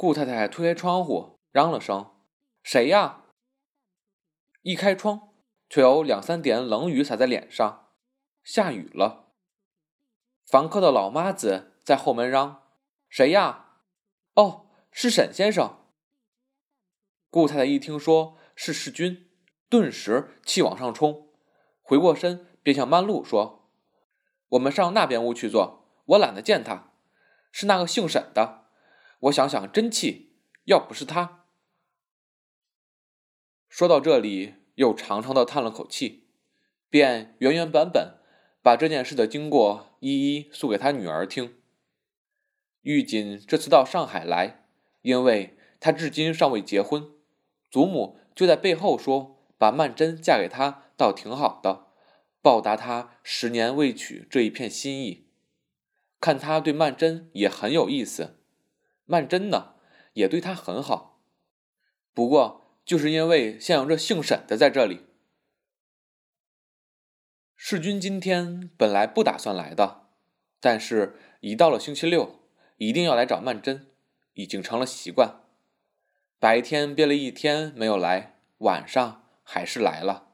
顾太太推开窗户，嚷了声：“谁呀？”一开窗，却有两三点冷雨洒在脸上，下雨了。房客的老妈子在后门嚷：“谁呀？”“哦，是沈先生。”顾太太一听说是世君，顿时气往上冲，回过身便向曼璐说：“我们上那边屋去坐，我懒得见他。是那个姓沈的，我想想真气，要不是他。”说到这里，又长长的叹了口气，便原原本本把这件事的经过一一诉给他女儿听。玉锦这次到上海来，因为他至今尚未结婚。祖母就在背后说：“把曼桢嫁给他，倒挺好的，报答他十年未娶这一片心意。看他对曼桢也很有意思，曼桢呢也对他很好。不过就是因为现有这姓沈的在这里。世君今天本来不打算来的，但是一到了星期六，一定要来找曼桢，已经成了习惯。”白天憋了一天没有来，晚上还是来了。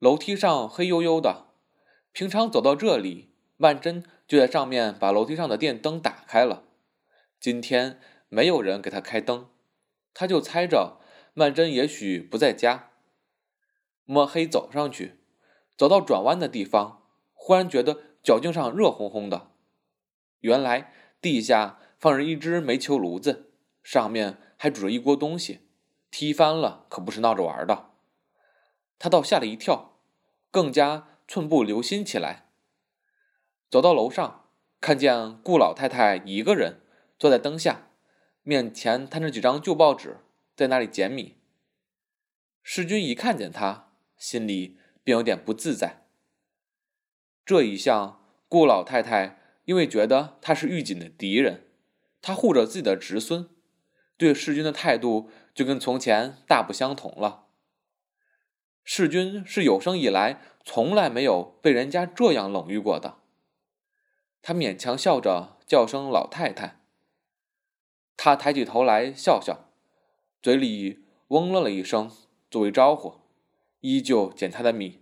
楼梯上黑黝黝的，平常走到这里，曼桢就在上面把楼梯上的电灯打开了。今天没有人给他开灯，他就猜着曼桢也许不在家。摸黑走上去，走到转弯的地方，忽然觉得脚劲上热烘烘的。原来地下放着一只煤球炉子，上面。还煮着一锅东西，踢翻了可不是闹着玩的。他倒吓了一跳，更加寸步留心起来。走到楼上，看见顾老太太一个人坐在灯下，面前摊着几张旧报纸，在那里捡米。世君一看见他，心里便有点不自在。这一向，顾老太太因为觉得他是玉锦的敌人，他护着自己的侄孙。对世君的态度就跟从前大不相同了。世君是有生以来从来没有被人家这样冷遇过的。他勉强笑着叫声“老太太”。他抬起头来笑笑，嘴里嗡了了一声作为招呼，依旧捡他的米。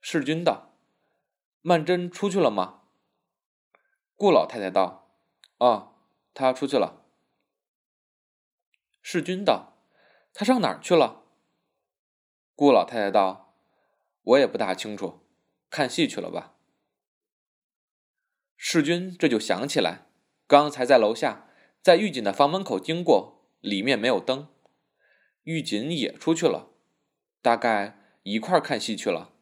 世君道：“曼桢出去了吗？”顾老太太道：“啊，她出去了。”世君道：“他上哪儿去了？”顾老太太道：“我也不大清楚，看戏去了吧。”世君这就想起来，刚才在楼下，在玉锦的房门口经过，里面没有灯，玉锦也出去了，大概一块看戏去了。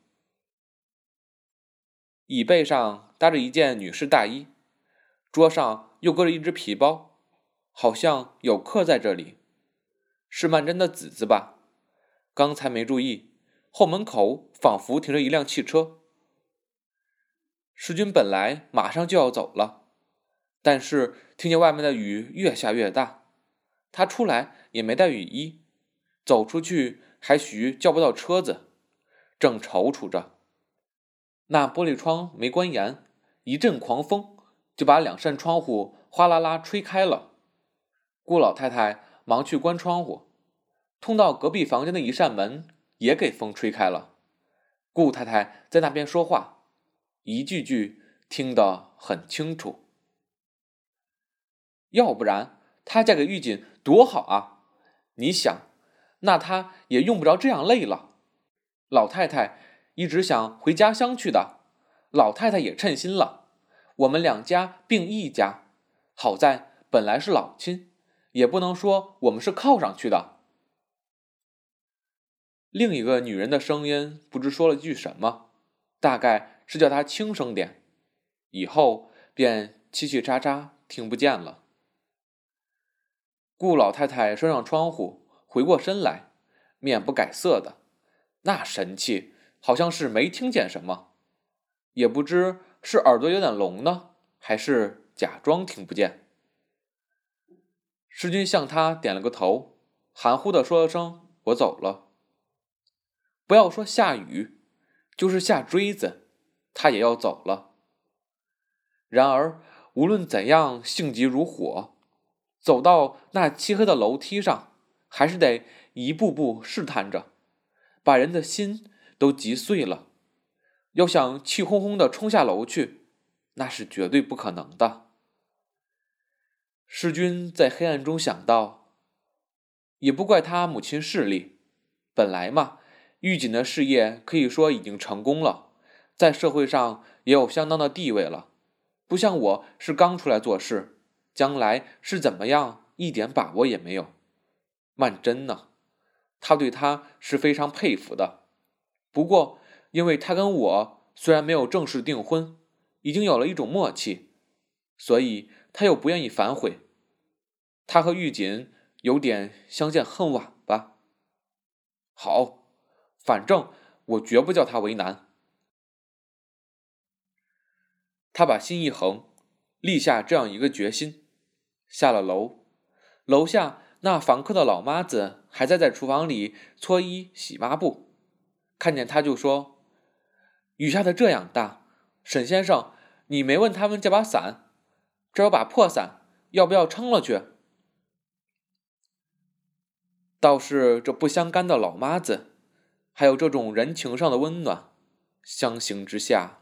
椅背上搭着一件女士大衣，桌上又搁着一只皮包，好像有客在这里。是曼桢的子子吧？刚才没注意，后门口仿佛停着一辆汽车。世君本来马上就要走了，但是听见外面的雨越下越大，他出来也没带雨衣，走出去还许叫不到车子，正踌躇着。那玻璃窗没关严，一阵狂风就把两扇窗户哗啦啦吹开了。顾老太太。忙去关窗户，通到隔壁房间的一扇门也给风吹开了。顾太太在那边说话，一句句听得很清楚。要不然她嫁给玉锦多好啊！你想，那她也用不着这样累了。老太太一直想回家乡去的，老太太也称心了。我们两家并一家，好在本来是老亲。也不能说我们是靠上去的。另一个女人的声音不知说了句什么，大概是叫她轻声点，以后便叽叽喳喳听不见了。顾老太太关上窗户，回过身来，面不改色的，那神气好像是没听见什么，也不知是耳朵有点聋呢，还是假装听不见。世君向他点了个头，含糊的说了声：“我走了。”不要说下雨，就是下锥子，他也要走了。然而无论怎样性急如火，走到那漆黑的楼梯上，还是得一步步试探着，把人的心都急碎了。要想气哄哄的冲下楼去，那是绝对不可能的。世君在黑暗中想到，也不怪他母亲势力，本来嘛，狱警的事业可以说已经成功了，在社会上也有相当的地位了，不像我是刚出来做事，将来是怎么样一点把握也没有。曼桢呢，他对他是非常佩服的，不过。因为他跟我虽然没有正式订婚，已经有了一种默契，所以他又不愿意反悔。他和玉锦有点相见恨晚吧。好，反正我绝不叫他为难。他把心一横，立下这样一个决心，下了楼。楼下那房客的老妈子还在在厨房里搓衣洗抹布，看见他就说。雨下的这样大，沈先生，你没问他们借把伞？这有把破伞，要不要撑了去？倒是这不相干的老妈子，还有这种人情上的温暖，相形之下，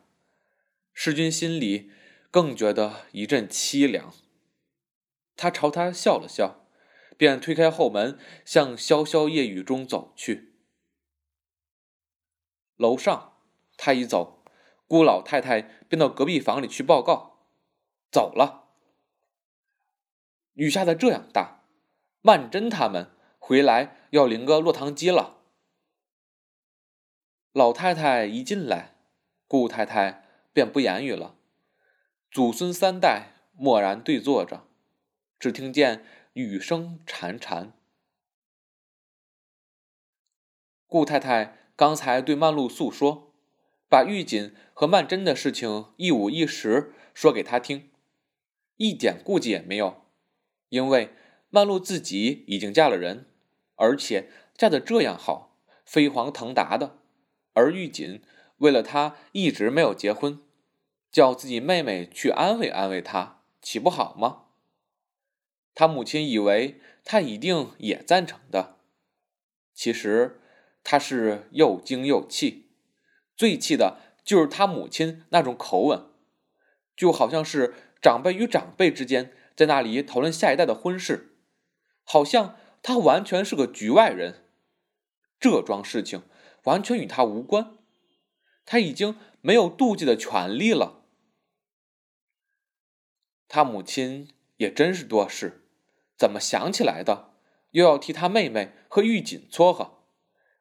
世君心里更觉得一阵凄凉。他朝他笑了笑，便推开后门，向潇潇夜雨中走去。楼上。他一走，顾老太太便到隔壁房里去报告，走了。雨下的这样大，曼桢他们回来要淋个落汤鸡了。老太太一进来，顾太太便不言语了，祖孙三代默然对坐着，只听见雨声潺潺。顾太太刚才对曼璐诉说。把玉锦和曼桢的事情一五一十说给他听，一点顾忌也没有，因为曼璐自己已经嫁了人，而且嫁得这样好，飞黄腾达的。而玉锦为了她一直没有结婚，叫自己妹妹去安慰安慰她，岂不好吗？他母亲以为他一定也赞成的，其实他是又惊又气。最气的就是他母亲那种口吻，就好像是长辈与长辈之间在那里讨论下一代的婚事，好像他完全是个局外人，这桩事情完全与他无关，他已经没有妒忌的权利了。他母亲也真是多事，怎么想起来的，又要替他妹妹和玉锦撮合？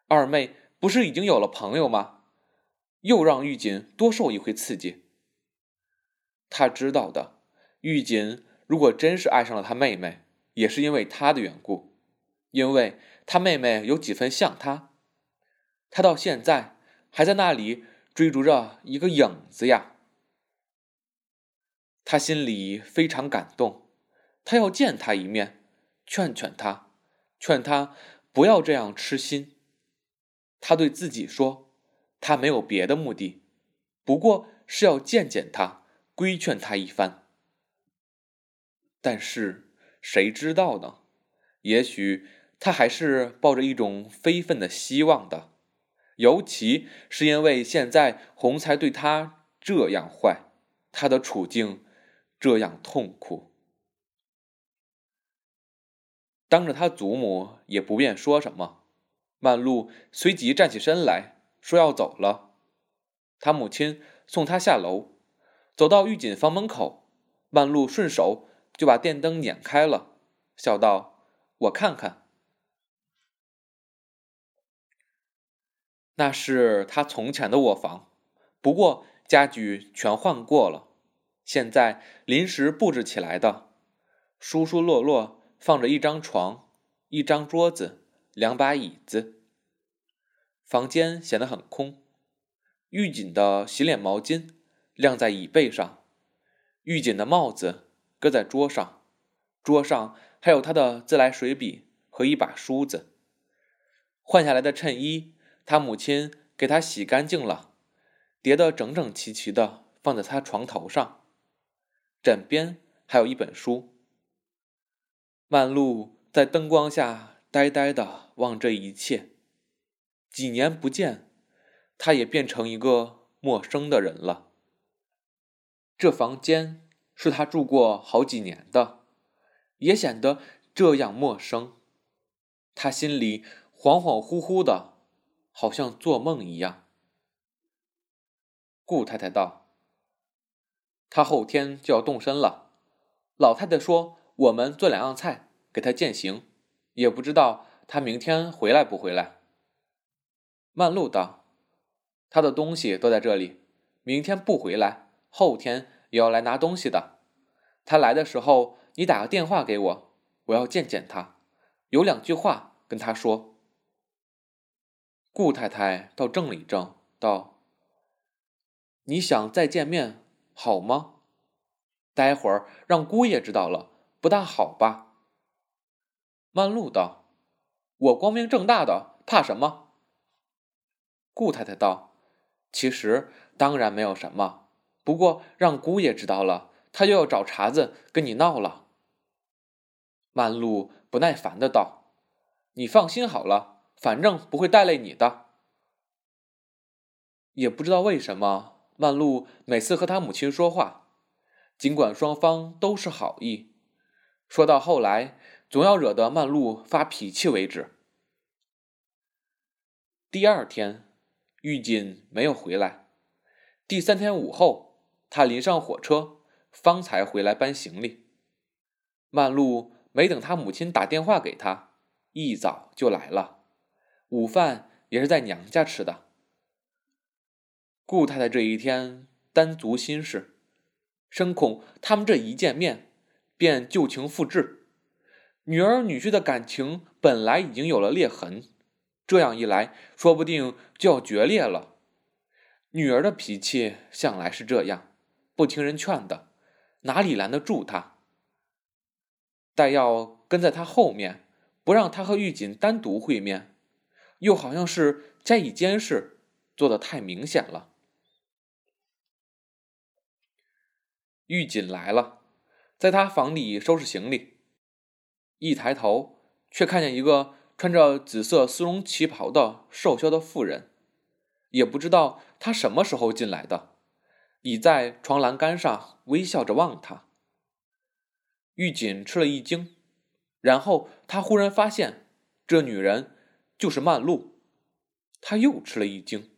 二妹不是已经有了朋友吗？又让玉锦多受一回刺激。他知道的，玉锦如果真是爱上了他妹妹，也是因为他的缘故，因为他妹妹有几分像他。他到现在还在那里追逐着一个影子呀。他心里非常感动，他要见他一面，劝劝他，劝他不要这样痴心。他对自己说。他没有别的目的，不过是要见见他，规劝他一番。但是谁知道呢？也许他还是抱着一种非分的希望的，尤其是因为现在洪才对他这样坏，他的处境这样痛苦，当着他祖母也不便说什么。曼璐随即站起身来。说要走了，他母亲送他下楼，走到玉锦房门口，曼璐顺手就把电灯捻开了，笑道：“我看看。”那是他从前的卧房，不过家具全换过了，现在临时布置起来的，疏疏落落放着一张床、一张桌子、两把椅子。房间显得很空，狱警的洗脸毛巾晾在椅背上，狱警的帽子搁在桌上，桌上还有他的自来水笔和一把梳子。换下来的衬衣，他母亲给他洗干净了，叠得整整齐齐的放在他床头上，枕边还有一本书。曼璐在灯光下呆呆的望这一切。几年不见，他也变成一个陌生的人了。这房间是他住过好几年的，也显得这样陌生。他心里恍恍惚惚的，好像做梦一样。顾太太道：“他后天就要动身了。”老太太说：“我们做两样菜给他践行，也不知道他明天回来不回来。”曼璐道：“他的东西都在这里，明天不回来，后天也要来拿东西的。他来的时候，你打个电话给我，我要见见他，有两句话跟他说。”顾太太倒怔了一怔，道：“你想再见面，好吗？待会儿让姑爷知道了，不大好吧？”曼璐道：“我光明正大的，怕什么？”顾太太道：“其实当然没有什么，不过让姑爷知道了，他又要找茬子跟你闹了。”曼璐不耐烦的道：“你放心好了，反正不会带累你的。”也不知道为什么，曼璐每次和他母亲说话，尽管双方都是好意，说到后来总要惹得曼璐发脾气为止。第二天。玉锦没有回来。第三天午后，他临上火车，方才回来搬行李。曼璐没等他母亲打电话给他，一早就来了。午饭也是在娘家吃的。顾太太这一天单足心事，深恐他们这一见面，便旧情复至。女儿女婿的感情本来已经有了裂痕。这样一来，说不定就要决裂了。女儿的脾气向来是这样，不听人劝的，哪里拦得住她？但要跟在他后面，不让他和玉锦单独会面，又好像是加以监视，做的太明显了。玉锦来了，在他房里收拾行李，一抬头，却看见一个。穿着紫色丝绒旗袍的瘦削的妇人，也不知道她什么时候进来的，倚在床栏杆上微笑着望他。玉锦吃了一惊，然后他忽然发现这女人就是曼璐，他又吃了一惊。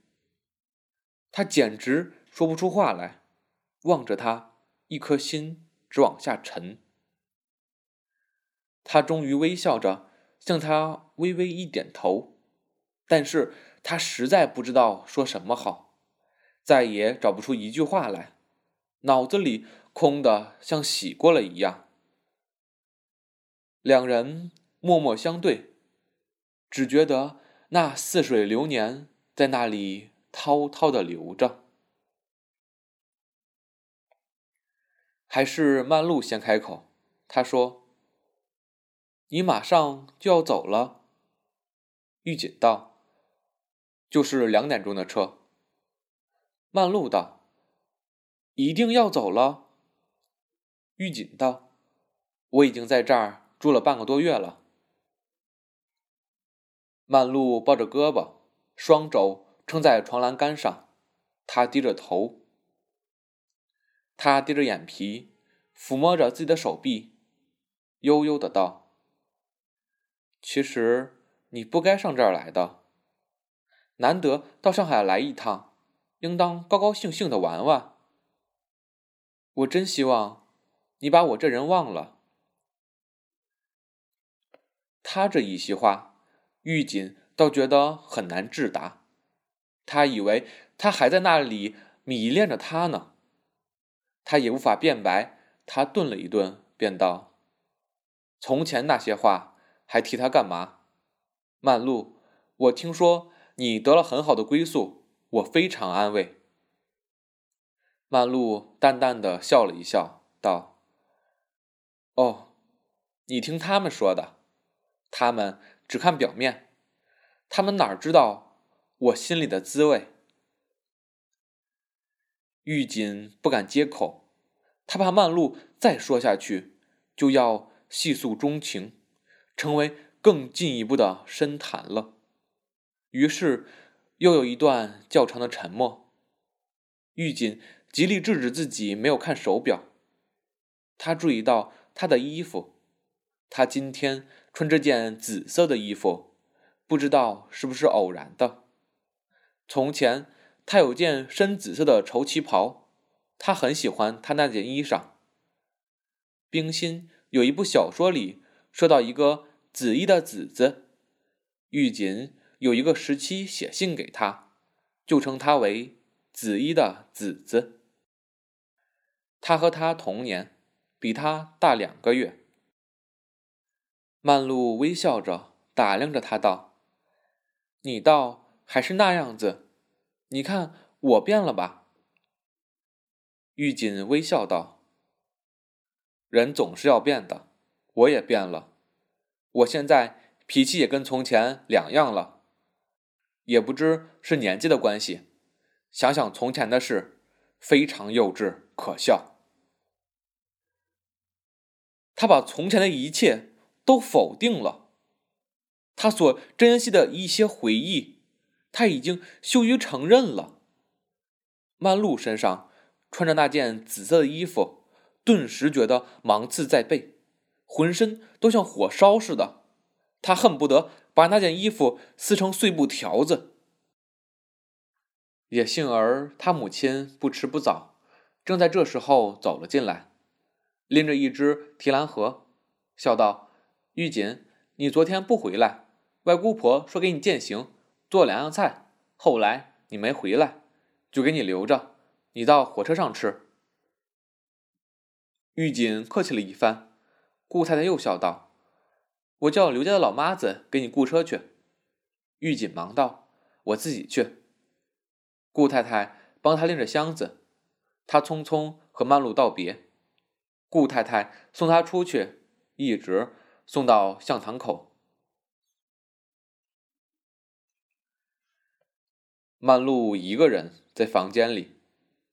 他简直说不出话来，望着她，一颗心直往下沉。他终于微笑着。向他微微一点头，但是他实在不知道说什么好，再也找不出一句话来，脑子里空的像洗过了一样。两人默默相对，只觉得那似水流年在那里滔滔的流着。还是曼璐先开口，他说。你马上就要走了，玉锦道：“就是两点钟的车。”曼璐道：“一定要走了。”玉锦道：“我已经在这儿住了半个多月了。”曼璐抱着胳膊，双肘撑在床栏杆上，他低着头，他低着眼皮，抚摸着自己的手臂，悠悠的道。其实你不该上这儿来的。难得到上海来一趟，应当高高兴兴的玩玩。我真希望你把我这人忘了。他这一席话，玉锦倒觉得很难致答。他以为他还在那里迷恋着他呢。他也无法辩白。他顿了一顿，便道：“从前那些话。”还提他干嘛？曼璐，我听说你得了很好的归宿，我非常安慰。曼璐淡淡的笑了一笑，道：“哦，你听他们说的，他们只看表面，他们哪知道我心里的滋味？”玉锦不敢接口，他怕曼璐再说下去，就要细诉衷情，成为更进一步的深谈了。于是，又有一段较长的沉默。玉锦极力制止自己没有看手表。他注意到他的衣服，他今天穿这件紫色的衣服，不知道是不是偶然的。从前他有件深紫色的绸旗袍，他很喜欢他那件衣裳。冰心有一部小说里说到一个紫衣的紫子，玉锦有一个时期写信给他，就称他为紫衣的紫子。他和他同年，比他大两个月。曼璐微笑着打量着他道：“你倒还是那样子，你看我变了吧？”玉锦微笑道。人总是要变的，我也变了。我现在脾气也跟从前两样了，也不知是年纪的关系。想想从前的事，非常幼稚可笑。他把从前的一切都否定了，他所珍惜的一些回忆，他已经羞于承认了。曼璐身上穿着那件紫色的衣服。顿时觉得芒刺在背，浑身都像火烧似的。他恨不得把那件衣服撕成碎布条子。也幸而他母亲不迟不早，正在这时候走了进来，拎着一只提篮盒，笑道：“玉锦，你昨天不回来，外姑婆说给你践行，做两样菜。后来你没回来，就给你留着，你到火车上吃。”玉锦客气了一番，顾太太又笑道：“我叫刘家的老妈子给你雇车去。”玉锦忙道：“我自己去。”顾太太帮他拎着箱子，他匆匆和曼璐道别。顾太太送他出去，一直送到巷堂口。曼璐一个人在房间里，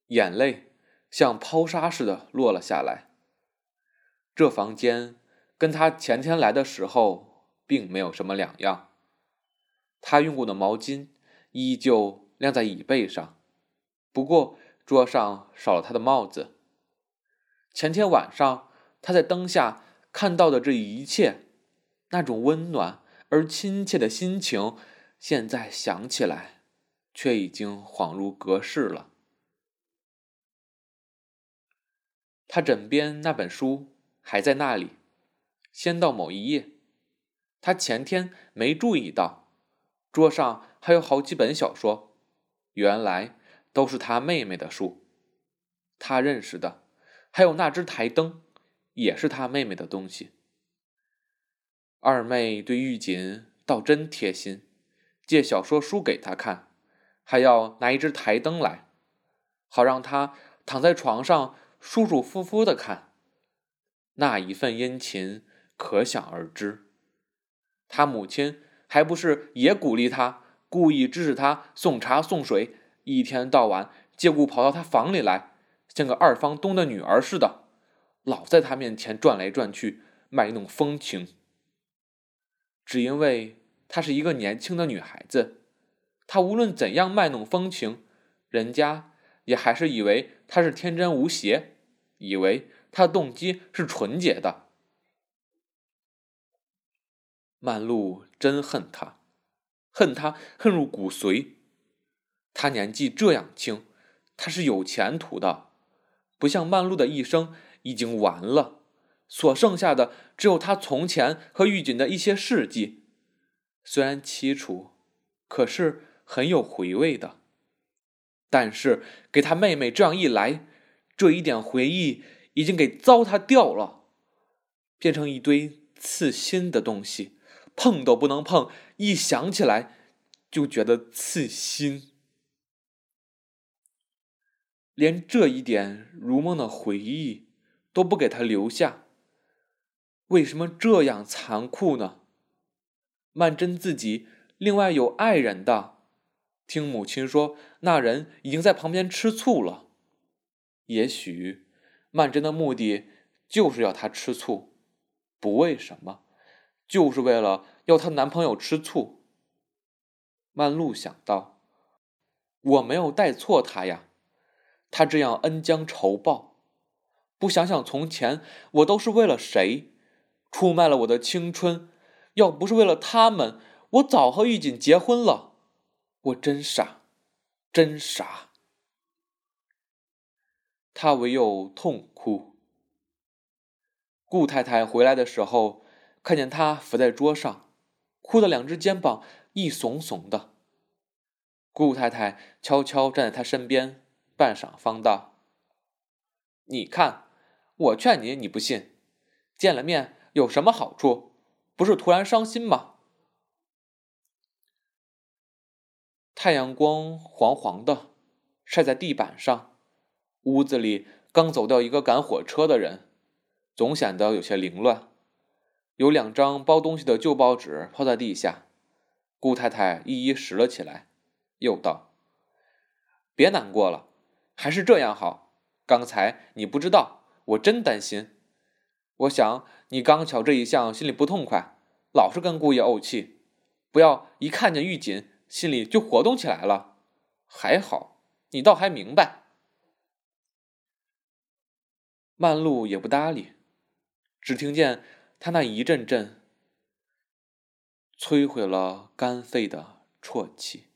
眼泪像抛沙似的落了下来。这房间跟他前天来的时候并没有什么两样，他用过的毛巾依旧晾在椅背上，不过桌上少了他的帽子。前天晚上他在灯下看到的这一切，那种温暖而亲切的心情，现在想起来，却已经恍如隔世了。他枕边那本书。还在那里，先到某一页，他前天没注意到，桌上还有好几本小说，原来都是他妹妹的书。他认识的，还有那只台灯，也是他妹妹的东西。二妹对玉锦倒真贴心，借小说书给他看，还要拿一只台灯来，好让他躺在床上舒舒服服的看。那一份殷勤可想而知，他母亲还不是也鼓励他，故意支使他送茶送水，一天到晚借故跑到他房里来，像个二房东的女儿似的，老在他面前转来转去，卖弄风情。只因为她是一个年轻的女孩子，他无论怎样卖弄风情，人家也还是以为他是天真无邪，以为。他的动机是纯洁的。曼璐真恨他，恨他恨入骨髓。他年纪这样轻，他是有前途的，不像曼璐的一生已经完了，所剩下的只有他从前和玉锦的一些事迹，虽然凄楚，可是很有回味的。但是给他妹妹这样一来，这一点回忆。已经给糟蹋掉了，变成一堆刺心的东西，碰都不能碰。一想起来就觉得刺心，连这一点如梦的回忆都不给他留下。为什么这样残酷呢？曼桢自己另外有爱人的，听母亲说，那人已经在旁边吃醋了。也许。曼桢的目的就是要他吃醋，不为什么，就是为了要她男朋友吃醋。曼璐想到，我没有带错他呀，他这样恩将仇报，不想想从前我都是为了谁，出卖了我的青春，要不是为了他们，我早和玉锦结婚了。我真傻，真傻。他唯有痛哭。顾太太回来的时候，看见他伏在桌上，哭得两只肩膀一耸耸的。顾太太悄悄站在他身边，半晌方道：“你看，我劝你，你不信。见了面有什么好处？不是突然伤心吗？”太阳光黄黄的，晒在地板上。屋子里刚走掉一个赶火车的人。总显得有些凌乱，有两张包东西的旧报纸抛在地下，顾太太一一拾了起来，又道：“别难过了，还是这样好。刚才你不知道，我真担心。我想你刚巧这一项心里不痛快，老是跟顾爷怄气，不要一看见玉锦心里就活动起来了。还好，你倒还明白。”曼露也不搭理。只听见他那一阵阵摧毁了肝肺的啜泣。